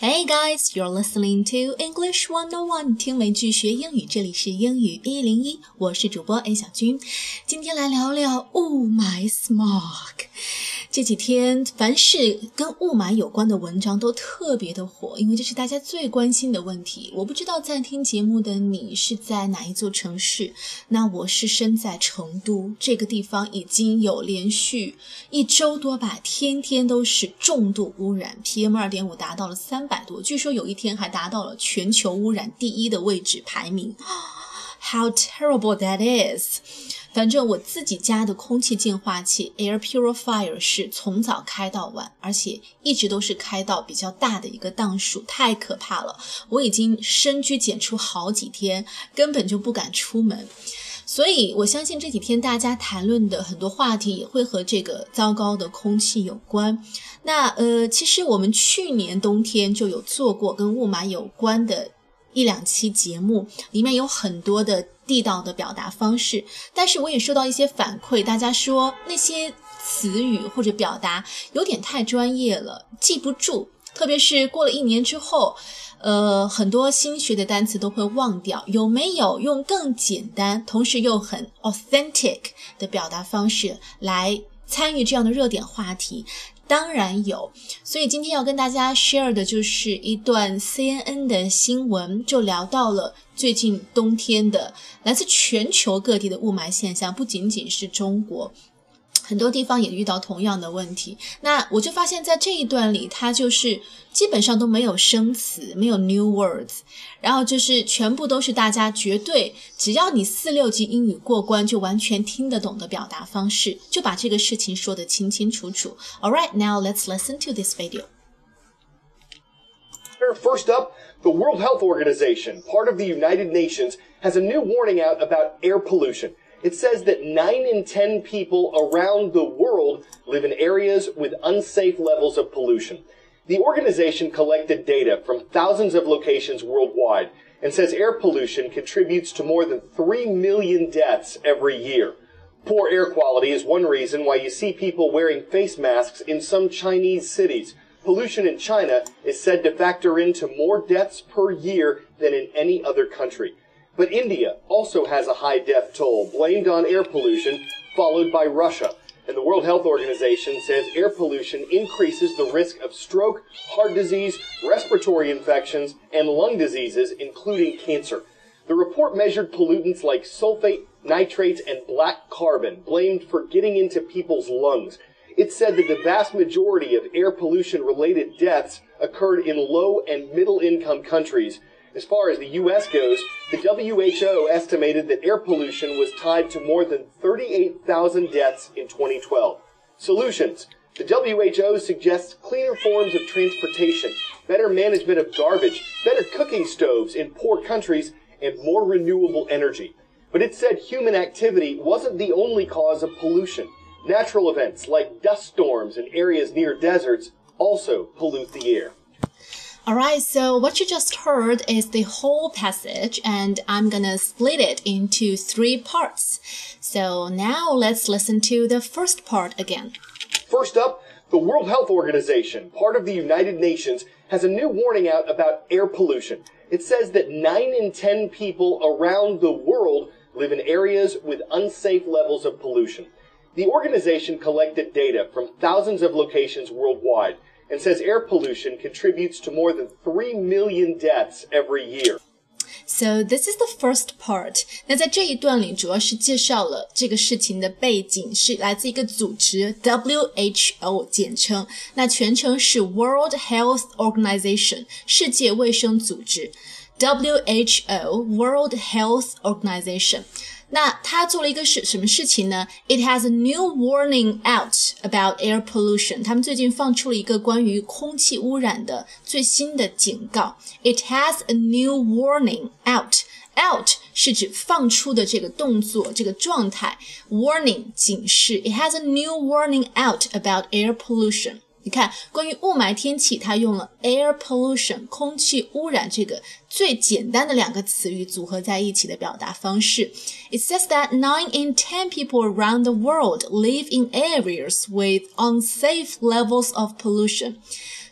Hey guys, you're listening to English One on One，听美剧学英语，这里是英语一零一，我是主播 A 小军，今天来聊聊雾霾 smog。这几天，凡是跟雾霾有关的文章都特别的火，因为这是大家最关心的问题。我不知道在听节目的你是在哪一座城市，那我是身在成都这个地方，已经有连续一周多吧，天天都是重度污染，PM 二点五达到了三百多，据说有一天还达到了全球污染第一的位置排名。How terrible that is！反正我自己家的空气净化器 air purifier 是从早开到晚，而且一直都是开到比较大的一个档数，太可怕了。我已经深居简出好几天，根本就不敢出门。所以我相信这几天大家谈论的很多话题也会和这个糟糕的空气有关。那呃，其实我们去年冬天就有做过跟雾霾有关的。一两期节目里面有很多的地道的表达方式，但是我也收到一些反馈，大家说那些词语或者表达有点太专业了，记不住。特别是过了一年之后，呃，很多新学的单词都会忘掉。有没有用更简单，同时又很 authentic 的表达方式来参与这样的热点话题？当然有，所以今天要跟大家 share 的就是一段 CNN 的新闻，就聊到了最近冬天的来自全球各地的雾霾现象，不仅仅是中国。很多地方也遇到同样的问题，那我就发现，在这一段里，它就是基本上都没有生词，没有 new words，然后就是全部都是大家绝对只要你四六级英语过关就完全听得懂的表达方式，就把这个事情说得清清楚楚。All right, now let's listen to this video. First up, the World Health Organization, part of the United Nations, has a new warning out about air pollution. It says that 9 in 10 people around the world live in areas with unsafe levels of pollution. The organization collected data from thousands of locations worldwide and says air pollution contributes to more than 3 million deaths every year. Poor air quality is one reason why you see people wearing face masks in some Chinese cities. Pollution in China is said to factor into more deaths per year than in any other country. But India also has a high death toll, blamed on air pollution, followed by Russia. And the World Health Organization says air pollution increases the risk of stroke, heart disease, respiratory infections, and lung diseases, including cancer. The report measured pollutants like sulfate, nitrates, and black carbon, blamed for getting into people's lungs. It said that the vast majority of air pollution related deaths occurred in low and middle income countries, as far as the U.S. goes, the WHO estimated that air pollution was tied to more than 38,000 deaths in 2012. Solutions. The WHO suggests cleaner forms of transportation, better management of garbage, better cooking stoves in poor countries, and more renewable energy. But it said human activity wasn't the only cause of pollution. Natural events like dust storms in areas near deserts also pollute the air. Alright, so what you just heard is the whole passage, and I'm gonna split it into three parts. So now let's listen to the first part again. First up, the World Health Organization, part of the United Nations, has a new warning out about air pollution. It says that 9 in 10 people around the world live in areas with unsafe levels of pollution. The organization collected data from thousands of locations worldwide and says air pollution contributes to more than 3 million deaths every year. So this is the first part。那在这一段里，主要是介绍了这个事情的背景，是来自一个组织 WHO 简称，那全称是 World Health Organization 世界卫生组织 ，WHO World Health Organization。那他做了一个事什么事情呢？It has a new warning out about air pollution。他们最近放出了一个关于空气污染的最新的警告。It has a new warning out。Out 是指放出的这个动作，这个状态。Warning 警示。It has a new warning out about air pollution。 你看，关于雾霾天气，它用了 air pollution 空气污染这个最简单的两个词语组合在一起的表达方式。It says that nine in ten people around the world live in areas with unsafe levels of pollution。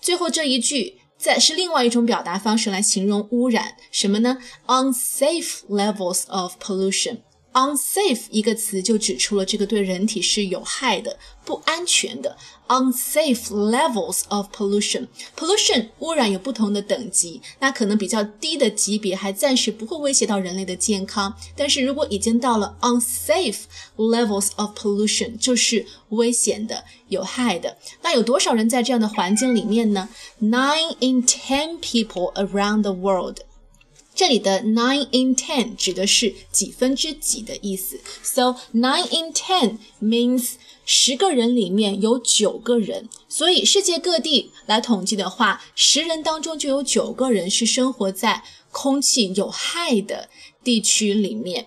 最后这一句。再是另外一种表达方式来形容污染，什么呢？unsafe levels of pollution。Unsafe 一个词就指出了这个对人体是有害的、不安全的。unsafe levels of pollution。pollution 污染有不同的等级，那可能比较低的级别还暂时不会威胁到人类的健康，但是如果已经到了 unsafe levels of pollution，就是危险的、有害的。那有多少人在这样的环境里面呢？Nine in ten people around the world。这里的 nine in ten 指的是几分之几的意思，so nine in ten means 十个人里面有九个人，所以世界各地来统计的话，十人当中就有九个人是生活在空气有害的地区里面。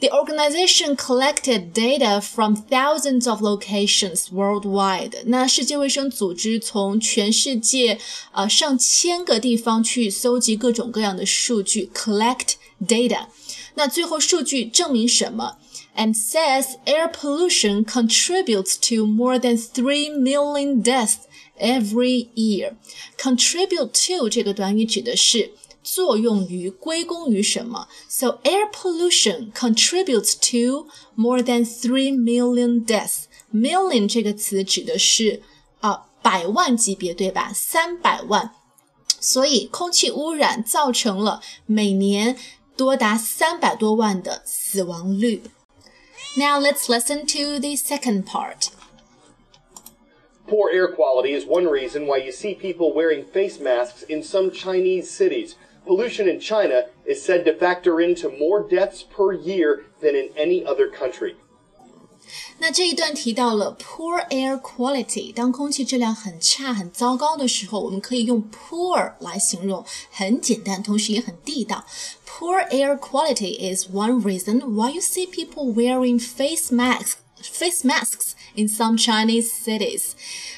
The organization collected data from thousands of locations worldwide. 那世界卫生组织从全世界呃上千个地方去搜集各种各样的数据，collect data。那最后数据证明什么？And says air pollution contributes to more than three million deaths every year. Contribute to 这个短语指的是。 作用于、归功于什么？So air pollution contributes to more than three million deaths. Million 这个词指的是啊百万级别，对吧？三百万。所以空气污染造成了每年多达三百多万的死亡率。Now let's listen to the second part. Poor air quality is one reason why you see people wearing face masks in some Chinese cities pollution in China is said to factor into more deaths per year than in any other country. 那这一段提到了 poor air quality，当空气质量很差、很糟糕的时候，我们可以用 poor 来形容，很简单，同时也很地道。Poor air quality is one reason why you see people wearing face masks, face masks in some Chinese cities.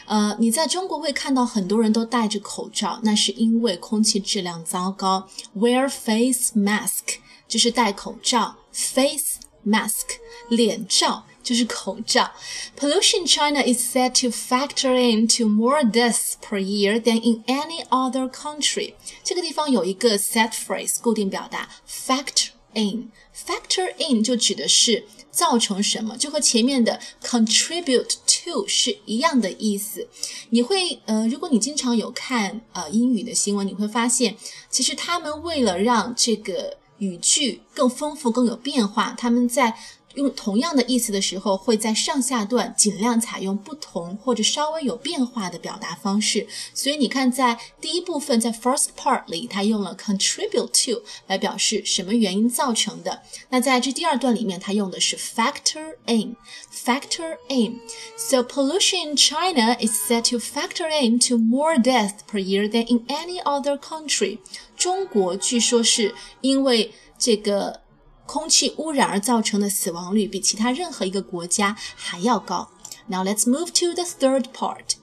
呃，你在中国会看到很多人都戴着口罩，那是因为空气质量糟糕。Wear face mask 就是戴口罩，face mask 脸罩就是口罩。Pollution China is said to factor into more deaths per year than in any other country。这个地方有一个 set phrase 固定表达，factor in。Factor in 就指的是造成什么，就和前面的 contribute to 是一样的意思。你会呃，如果你经常有看呃英语的新闻，你会发现，其实他们为了让这个语句更丰富、更有变化，他们在用同样的意思的时候，会在上下段尽量采用不同或者稍微有变化的表达方式。所以你看，在第一部分，在 first part 里，它用了 contribute to 来表示什么原因造成的。那在这第二段里面，它用的是 factor in，factor in。So pollution in China is said to factor into more deaths per year than in any other country。中国据说是因为这个。空气污染而造成的死亡率比其他任何一个国家还要高。Now let's move to the third part.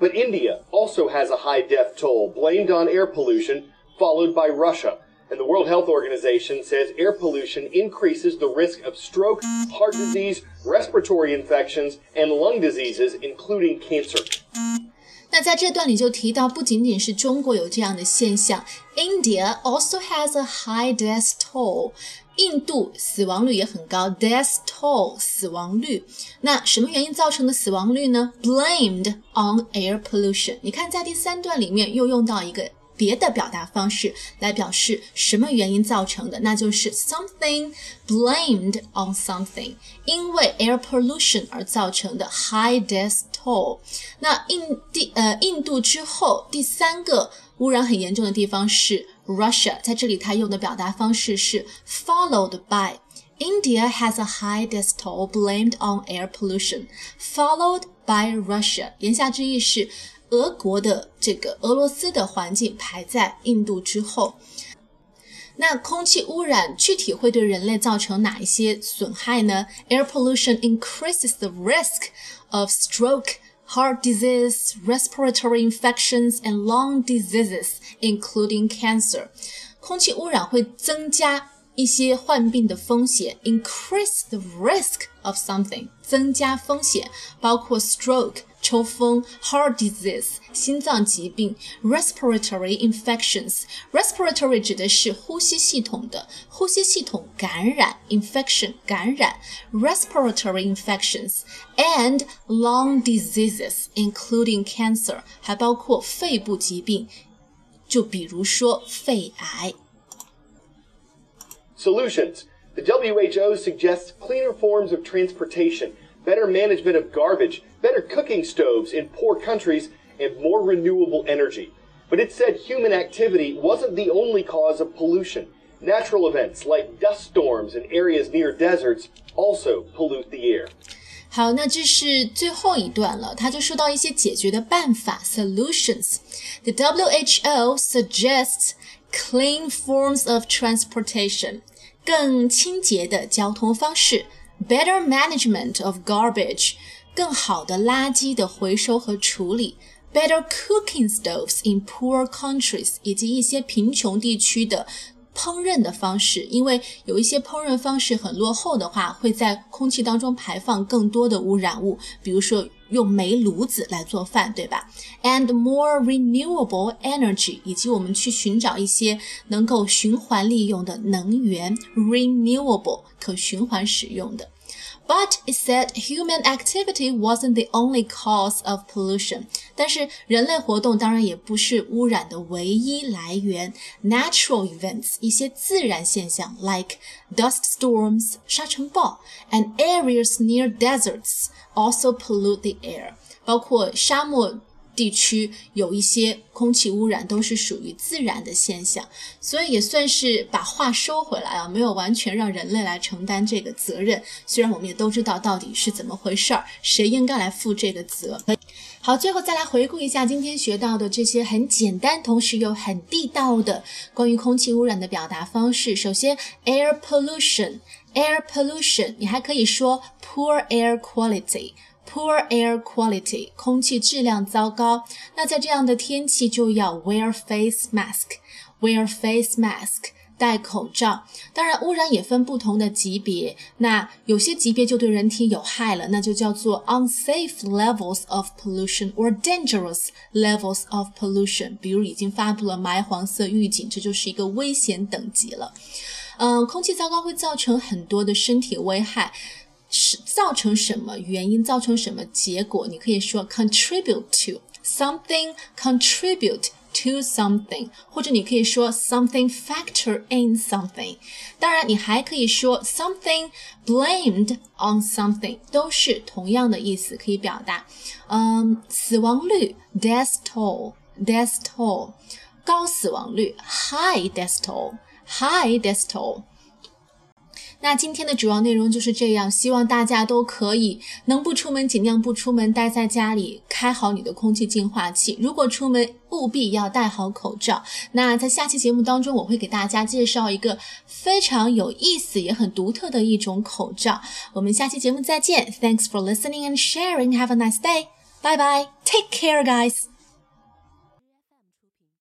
But India also has a high death toll blamed on air pollution, followed by Russia. And the World Health Organization says air pollution increases the risk of stroke, heart disease, respiratory infections, and lung diseases, including cancer. 那在这段里就提到，不仅仅是中国有这样的现象，India also has a high death toll。 印度死亡率也很高，death toll 死亡率。那什么原因造成的死亡率呢？Blamed on air pollution。你看，在第三段里面又用到一个别的表达方式来表示什么原因造成的，那就是 something blamed on something，因为 air pollution 而造成的 high death toll。那印第呃印度之后第三个污染很严重的地方是。Russia，在这里它用的表达方式是 followed by。India has a high death toll blamed on air pollution, followed by Russia。言下之意是，俄国的这个俄罗斯的环境排在印度之后。那空气污染具体会对人类造成哪一些损害呢？Air pollution increases the risk of stroke heart disease, respiratory infections, and lung diseases, including cancer. 空气污染会增加一些患病的风险，increase the risk of something，增加风险，包括 stroke 抽风；heart disease 心脏疾病；respiratory infections respiratory 指的是呼吸系统的呼吸系统感染；infection 感染；respiratory infections and lung diseases including cancer 还包括肺部疾病，就比如说肺癌。Solutions. The WHO suggests cleaner forms of transportation, better management of garbage, better cooking stoves in poor countries, and more renewable energy. But it said human activity wasn't the only cause of pollution. Natural events like dust storms in areas near deserts also pollute the air. 好，那这是最后一段了，他就说到一些解决的办法 （solutions）。The WHO suggests clean forms of transportation，更清洁的交通方式；better management of garbage， 更好的垃圾的回收和处理；better cooking stoves in poor countries，以及一些贫穷地区的。烹饪的方式，因为有一些烹饪方式很落后的话，会在空气当中排放更多的污染物，比如说用煤炉子来做饭，对吧？And more renewable energy，以及我们去寻找一些能够循环利用的能源，renewable 可循环使用的。But it said human activity wasn't the only cause of pollution. 但是人类活动当然也不是污染的唯一来源。Natural events 一些自然现象，like dust storms 沙尘暴，and areas near deserts also pollute the air. 包括沙漠 地区有一些空气污染都是属于自然的现象，所以也算是把话收回来啊，没有完全让人类来承担这个责任。虽然我们也都知道到底是怎么回事儿，谁应该来负这个责。好，最后再来回顾一下今天学到的这些很简单，同时又很地道的关于空气污染的表达方式。首先，air pollution，air pollution，你还可以说 poor air quality。Poor air quality，空气质量糟糕。那在这样的天气就要 wear face mask，wear face mask，戴口罩。当然，污染也分不同的级别。那有些级别就对人体有害了，那就叫做 unsafe levels of pollution or dangerous levels of pollution。比如已经发布了霾黄色预警，这就是一个危险等级了。嗯，空气糟糕会造成很多的身体危害。是造成什么原因，造成什么结果？你可以说 contribute to something, contribute to something，或者你可以说 something factor in something。当然，你还可以说 something blamed on something，都是同样的意思，可以表达。嗯，死亡率 death toll，death toll，高死亡率 high death toll，high death toll。那今天的主要内容就是这样，希望大家都可以能不出门尽量不出门，待在家里，开好你的空气净化器。如果出门，务必要戴好口罩。那在下期节目当中，我会给大家介绍一个非常有意思也很独特的一种口罩。我们下期节目再见，Thanks for listening and sharing. Have a nice day. Bye bye. Take care, guys.